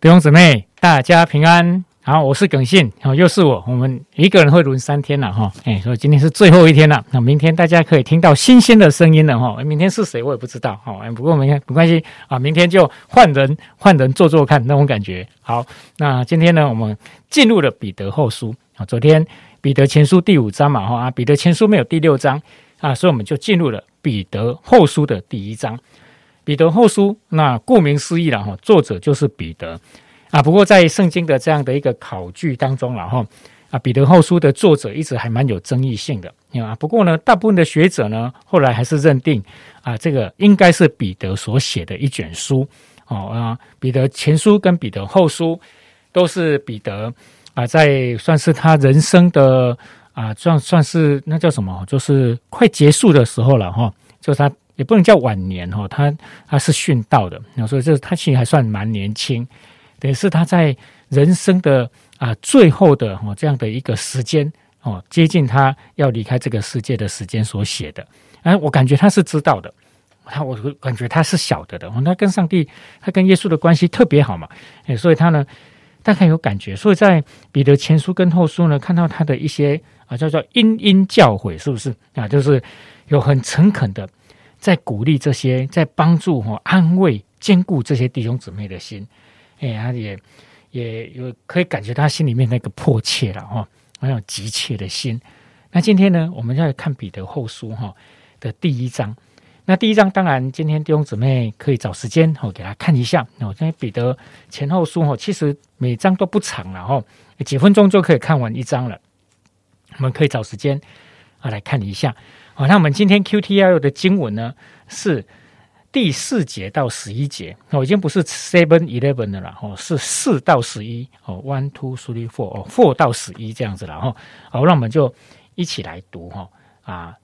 弟兄姊妹，大家平安。好，我是耿信，好，又是我。我们一个人会轮三天了哈，哎，所以今天是最后一天了。那明天大家可以听到新鲜的声音了哈。明天是谁我也不知道哈，不过明天没关系啊，明天就换人换人做做看那种感觉。好，那今天呢，我们进入了彼得后书啊。昨天彼得前书第五章嘛哈，彼得前书没有第六章啊，所以我们就进入了彼得后书的第一章。彼得后书，那顾名思义了哈，作者就是彼得啊。不过在圣经的这样的一个考据当中了哈，啊，彼得后书的作者一直还蛮有争议性的，啊。不过呢，大部分的学者呢，后来还是认定啊，这个应该是彼得所写的一卷书哦啊。彼得前书跟彼得后书都是彼得啊，在算是他人生的啊，算算是那叫什么，就是快结束的时候了哈，就是他。也不能叫晚年哈，他他是殉道的，所以这他其实还算蛮年轻，等于是他在人生的啊最后的哦这样的一个时间哦，接近他要离开这个世界的时间所写的。哎，我感觉他是知道的，他我感觉他是晓得的，他跟上帝，他跟耶稣的关系特别好嘛，哎，所以他呢大概有感觉，所以在彼得前书跟后书呢，看到他的一些啊叫做殷殷教诲，是不是啊？就是有很诚恳的。在鼓励这些，在帮助哈安慰、兼顾这些弟兄姊妹的心，哎，他也也有可以感觉他心里面那个迫切了哈，那种急切的心。那今天呢，我们要看彼得后书哈的第一章。那第一章当然，今天弟兄姊妹可以找时间哦，给他看一下哦。因为彼得前后书哈，其实每章都不长了哈，几分钟就可以看完一章了。我们可以找时间啊来看一下。好，那我们今天 Q T L 的经文呢是第四节到十一节，哦，已经不是 seven eleven 的了，哦，是四到十一，哦，one two three four，哦，four 到十一这样子了，哈，好，那我们就一起来读，哈，啊，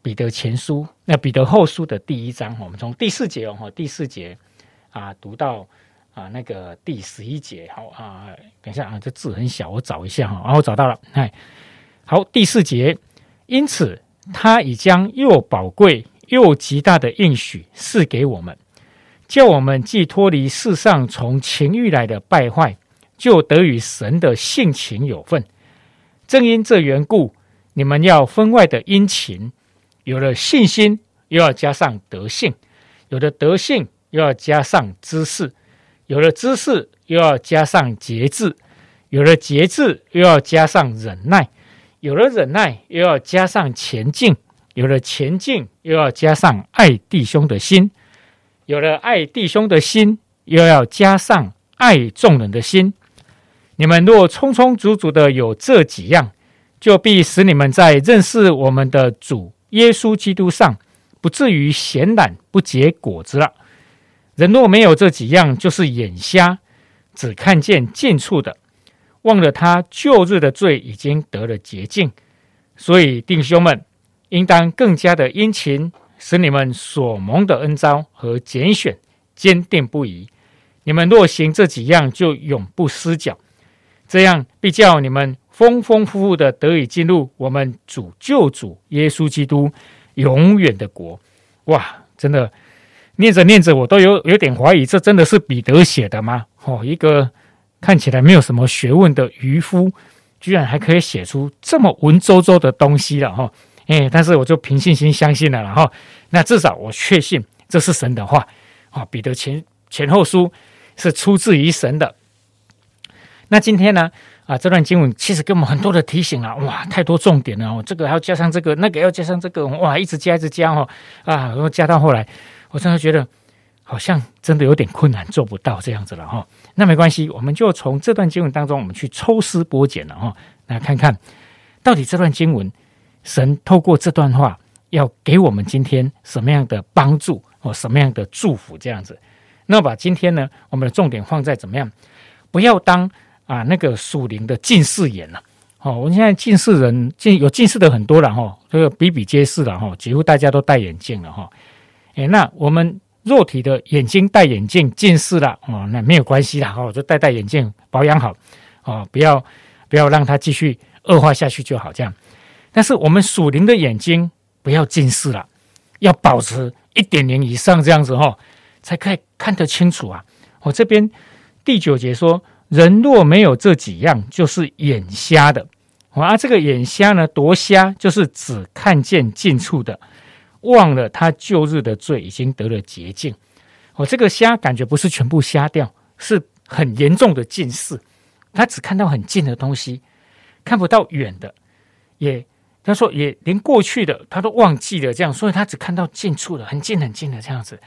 彼得前书，那彼得后书的第一章，我们从第四节哦，第四节啊读到啊那个第十一节，好啊，等一下啊，这字很小，我找一下哈，然后找到了，哎，好，第四节，因此。他已将又宝贵又极大的应许赐给我们，叫我们既脱离世上从情欲来的败坏，就得与神的性情有份。正因这缘故，你们要分外的殷勤。有了信心，又要加上德性；有了德性，又要加上知识；有了知识，又要加上节制；有了节制，又要加上忍耐。有了忍耐，又要加上前进；有了前进，又要加上爱弟兄的心；有了爱弟兄的心，又要加上爱众人的心。你们若充充足足的有这几样，就必使你们在认识我们的主耶稣基督上，不至于闲懒不结果子了。人若没有这几样，就是眼瞎，只看见近处的。忘了他旧日的罪已经得了洁净，所以弟兄们应当更加的殷勤，使你们所蒙的恩招和拣选坚定不移。你们若行这几样，就永不失脚。这样必叫你们丰丰富富的得以进入我们主救主耶稣基督永远的国。哇，真的念着念着，我都有有点怀疑，这真的是彼得写的吗？哦，一个。看起来没有什么学问的渔夫，居然还可以写出这么文绉绉的东西了哈！哎，但是我就凭信心相信了了哈。那至少我确信这是神的话啊。彼得前前后书是出自于神的。那今天呢啊，这段经文其实给我们很多的提醒啊，哇，太多重点了哦。这个还要加上这个，那个要加上这个，哇，一直加一直加哈啊，然后加到后来，我真的觉得。好像真的有点困难，做不到这样子了哈。那没关系，我们就从这段经文当中，我们去抽丝剥茧了哈，来看看到底这段经文，神透过这段话要给我们今天什么样的帮助或什么样的祝福这样子。那把今天呢，我们的重点放在怎么样？不要当啊那个属灵的近视眼了。哦，我们现在近视人近有近视的很多了哈，这个比比皆是了哈，几乎大家都戴眼镜了哈。哎，那我们。弱体的眼睛戴眼镜近视了哦，那没有关系啦，哦，就戴戴眼镜保养好哦，不要不要让它继续恶化下去就好这样。但是我们属灵的眼睛不要近视了，要保持一点零以上这样子哈，才可以看得清楚啊。我这边第九节说，人若没有这几样，就是眼瞎的。啊，这个眼瞎呢，多瞎，就是只看见近处的，忘了他旧日的罪已经得了洁净。哦，这个瞎感觉不是全部瞎掉，是很严重的近视，他只看到很近的东西，看不到远的，也他说也连过去的他都忘记了，这样，所以他只看到近处的，很近很近的这样子，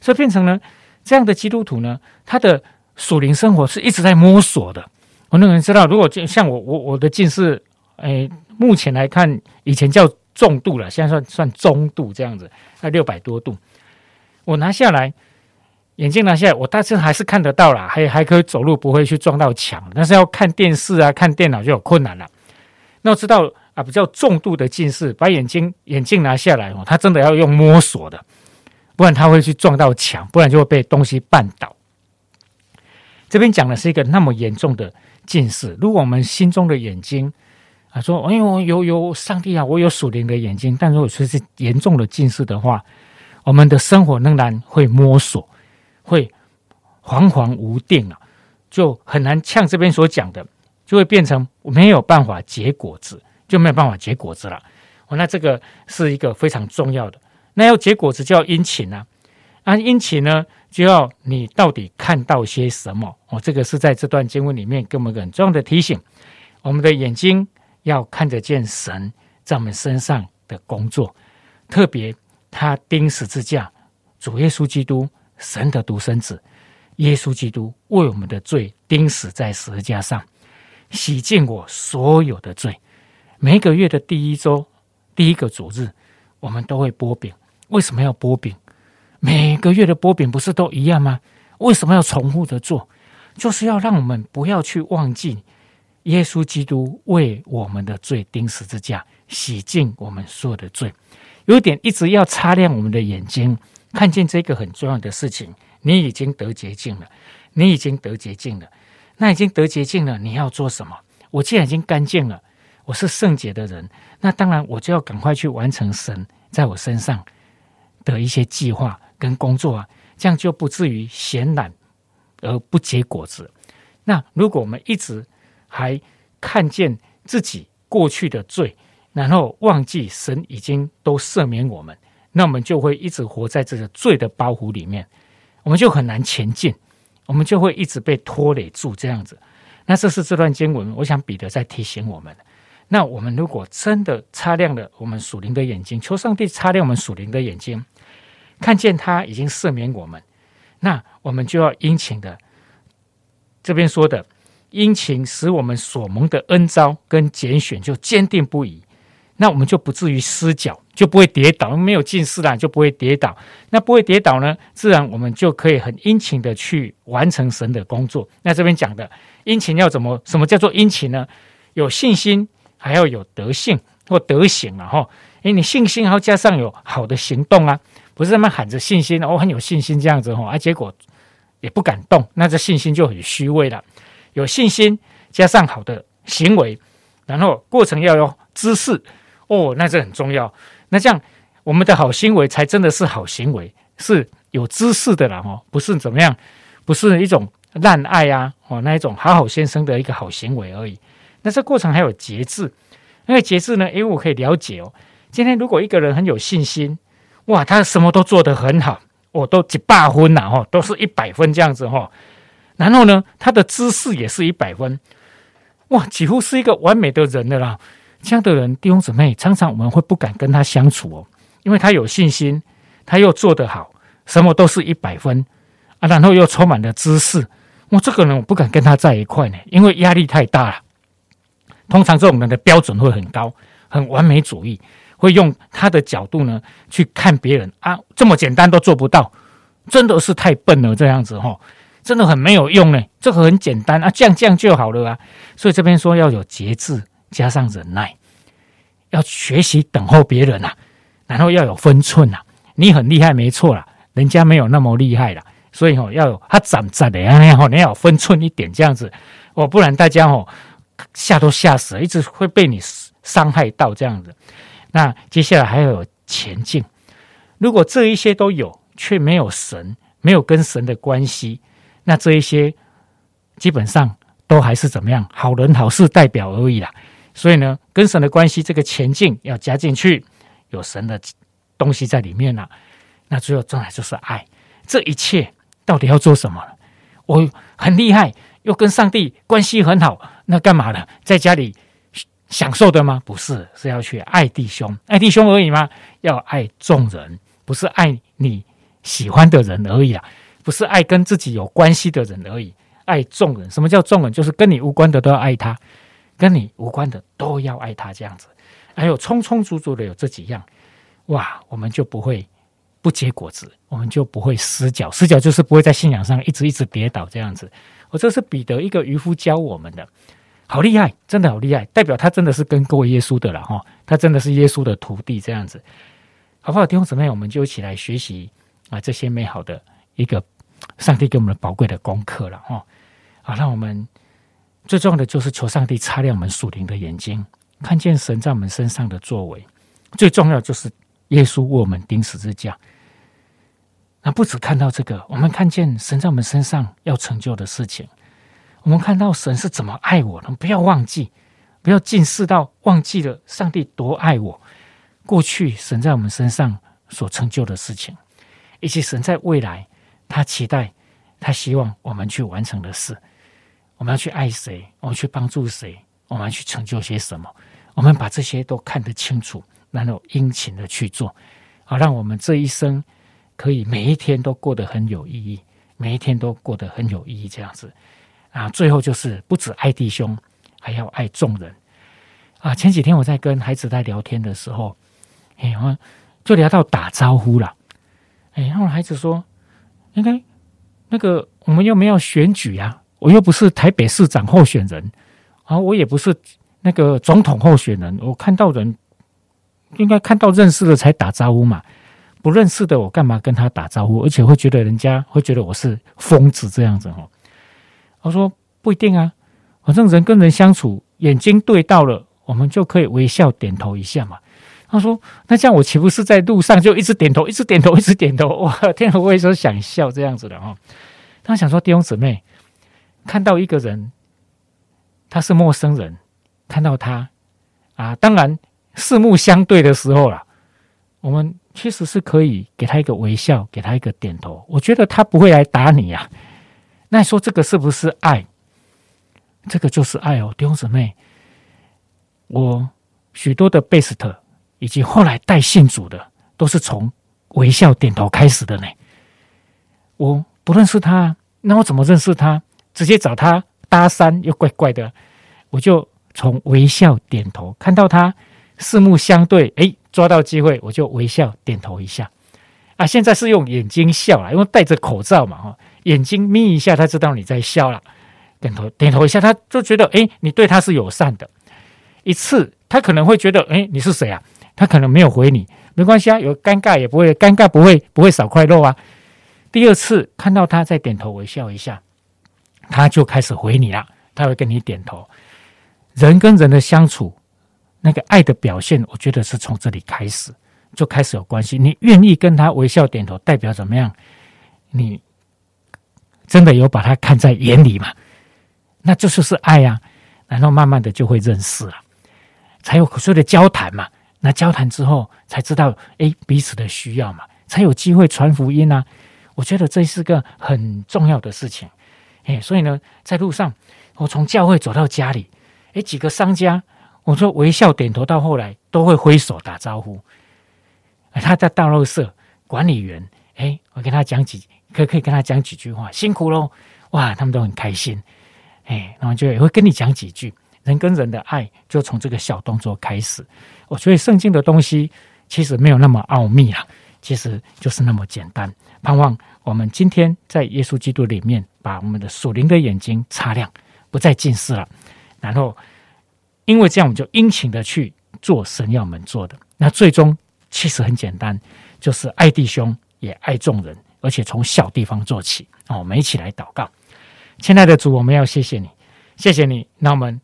所以变成呢，这样的基督徒呢，他的属灵生活是一直在摸索的。我那个人知道，如果就像我我我的近视。哎，目前来看，以前叫重度了，现在算算中度这样子，那六百多度。我拿下来眼镜拿下来，我大致还是看得到啦，还还可以走路，不会去撞到墙。但是要看电视啊、看电脑就有困难了。那我知道啊，比较重度的近视，把眼睛眼镜拿下来哦，他真的要用摸索的，不然他会去撞到墙，不然就会被东西绊倒。这边讲的是一个那么严重的近视，如果我们心中的眼睛。啊，说，哎呦，有有上帝啊，我有属灵的眼睛，但如果说是严重的近视的话，我们的生活仍然会摸索，会惶惶无定啊，就很难像这边所讲的，就会变成没有办法结果子，就没有办法结果子了。哦，那这个是一个非常重要的。那要结果子就要殷勤啊，啊，殷勤呢就要你到底看到些什么？哦，这个是在这段经文里面给我们很重要的提醒，我们的眼睛。要看得见神在我们身上的工作，特别他钉十字架，主耶稣基督，神的独生子，耶稣基督为我们的罪钉死在十字架上，洗净我所有的罪。每个月的第一周第一个主日，我们都会剥饼。为什么要剥饼？每个月的剥饼不是都一样吗？为什么要重复的做？就是要让我们不要去忘记。耶稣基督为我们的罪钉十字架，洗净我们所有的罪。有点一直要擦亮我们的眼睛，看见这个很重要的事情。你已经得洁净了，你已经得洁净了。那已经得洁净了，你要做什么？我既然已经干净了，我是圣洁的人，那当然我就要赶快去完成神在我身上的一些计划跟工作啊，这样就不至于闲懒而不结果子。那如果我们一直还看见自己过去的罪，然后忘记神已经都赦免我们，那我们就会一直活在这个罪的包袱里面，我们就很难前进，我们就会一直被拖累住这样子。那这是这段经文，我想彼得在提醒我们。那我们如果真的擦亮了我们属灵的眼睛，求上帝擦亮我们属灵的眼睛，看见他已经赦免我们，那我们就要殷勤的这边说的。殷勤使我们所蒙的恩招跟拣选就坚定不移，那我们就不至于失脚，就不会跌倒。没有近视啦，就不会跌倒。那不会跌倒呢，自然我们就可以很殷勤的去完成神的工作。那这边讲的殷勤要怎么？什么叫做殷勤呢？有信心，还要有德性或德行啊！哈，诶，你信心还要加上有好的行动啊，不是他们喊着信心，我很有信心这样子哈，啊，结果也不敢动，那这信心就很虚伪了。有信心加上好的行为，然后过程要有知识哦，那这很重要。那这样我们的好行为才真的是好行为，是有知识的啦哦，不是怎么样，不是一种滥爱啊哦那一种好好先生的一个好行为而已。那这过程还有节制，因为节制呢，因为我可以了解哦。今天如果一个人很有信心，哇，他什么都做得很好，我都几百分呐哦，都是一百分这样子哈。然后呢，他的知识也是一百分，哇，几乎是一个完美的人的啦。这样的人，弟兄姊妹，常常我们会不敢跟他相处哦，因为他有信心，他又做得好，什么都是一百分啊，然后又充满了知识，我这个人我不敢跟他在一块呢，因为压力太大了。通常这种人的标准会很高，很完美主义，会用他的角度呢去看别人啊，这么简单都做不到，真的是太笨了，这样子哈。真的很没有用呢，这个很简单啊，这样这样就好了啊。所以这边说要有节制，加上忍耐，要学习等候别人呐，然后要有分寸啊。你很厉害没错啦，人家没有那么厉害啦，所以哦要有他长在的呀，你要有分寸一点这样子哦，不然大家哦吓都吓死了，一直会被你伤害到这样子。那接下来还要有前进，如果这一些都有，却没有神，没有跟神的关系。那这一些基本上都还是怎么样，好人好事代表而已啦。所以呢，跟神的关系这个前进要加进去，有神的东西在里面了。那最后重来就是爱，这一切到底要做什么？我很厉害，又跟上帝关系很好，那干嘛呢？在家里享受的吗？不是，是要去爱弟兄，爱弟兄而已吗？要爱众人，不是爱你喜欢的人而已啊，不是爱跟自己有关系的人而已，爱众人。什么叫众人？就是跟你无关的都要爱他，跟你无关的都要爱他，这样子。还有充充足足的有这几样，哇，我们就不会。不结果子，我们就不会失脚。失脚就是不会在信仰上一直一直跌倒这样子。我这是彼得一个渔夫教我们的，好厉害，真的好厉害，代表他真的是跟过耶稣的了哈。他真的是耶稣的徒弟这样子，好不好？弟兄姊妹，我们就一起来学习啊这些美好的一个上帝给我们宝贵的功课了哈。好，让我们最重要的就是求上帝擦亮我们属灵的眼睛，看见神在我们身上的作为。最重要就是。耶稣为我们钉十字架，那不止看到这个，我们看见神在我们身上要成就的事情，我们看到神是怎么爱我的。不要忘记，不要近视到忘记了上帝多爱我。过去神在我们身上所成就的事情，以及神在未来他期待、他希望我们去完成的事。我们要去爱谁？我们去帮助谁？我们要去成就些什么？我们把这些都看得清楚。然后殷勤的去做，好让我们这一生可以每一天都过得很有意义，每一天都过得很有意义。这样子啊，最后就是不止爱弟兄，还要爱众人啊。前几天我在跟孩子在聊天的时候，哎，我就聊到打招呼了。哎，然后孩子说：“应该那个我们又没有选举呀，我又不是台北市长候选人啊，我也不是那个总统候选人，我看到人。”应该看到认识的才打招呼嘛，不认识的我干嘛跟他打招呼？而且会觉得人家会觉得我是疯子这样子哦。我说不一定啊，反正人跟人相处，眼睛对到了，我们就可以微笑点头一下嘛。他说那这样我岂不是在路上就一直点头，一直点头，一直点头？哇，天啊，我也说想笑这样子的哈。他想说弟兄姊妹看到一个人，他是陌生人，看到他啊，当然。四目相对的时候了，我们其实是可以给他一个微笑，给他一个点头。我觉得他不会来打你呀。那说这个是不是爱？这个就是爱哦，弟兄姊妹。我许多的贝斯特以及后来带信主的，都是从微笑点头开始的呢。我不认识他，那我怎么认识他？直接找他搭讪又怪怪的。我就从微笑点头，看到他。四目相对，哎，抓到机会我就微笑点头一下，啊，现在是用眼睛笑了，因为戴着口罩嘛，哈，眼睛眯一下，他知道你在笑了，点头点头一下，他就觉得，哎，你对他是友善的。一次他可能会觉得，哎，你是谁啊？他可能没有回你，没关系啊，有尴尬也不会尴尬，不会不会少块肉啊。第二次看到他再点头微笑一下，他就开始回你了，他会跟你点头。人跟人的相处。那个爱的表现，我觉得是从这里开始就开始有关系。你愿意跟他微笑点头，代表怎么样？你真的有把他看在眼里嘛？那这就是爱呀。然后慢慢的就会认识了，才有所谓的交谈嘛。那交谈之后才知道，哎，彼此的需要嘛，才有机会传福音啊。我觉得这是个很重要的事情。哎，所以呢，在路上，我从教会走到家里，哎，几个商家。我说微笑点头，到后来都会挥手打招呼。他在大肉社管理员，哎，我跟他讲几，可可以跟他讲几句话，辛苦喽！哇，他们都很开心，哎，然后就也会跟你讲几句。人跟人的爱就从这个小动作开始。我所以圣经的东西其实没有那么奥秘啊，其实就是那么简单。盼望我们今天在耶稣基督里面，把我们的属灵的眼睛擦亮，不再近视了，然后。因为这样，我们就殷勤的去做神要我们做的。那最终其实很简单，就是爱弟兄也爱众人，而且从小地方做起。哦，我们一起来祷告，亲爱的主，我们要谢谢你，谢谢你。那我们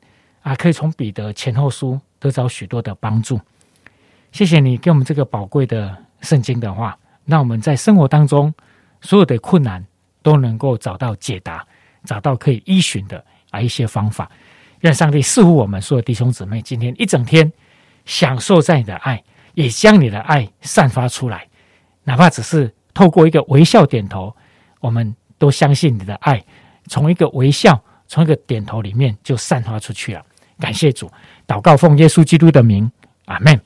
啊，可以从彼得前后书得到许多的帮助。谢谢你给我们这个宝贵的圣经的话，让我们在生活当中所有的困难都能够找到解答，找到可以依循的啊一些方法。愿上帝赐福我们所有弟兄姊妹，今天一整天享受在你的爱，也将你的爱散发出来，哪怕只是透过一个微笑点头，我们都相信你的爱从一个微笑，从一个点头里面就散发出去了。感谢主，祷告奉耶稣基督的名，阿门。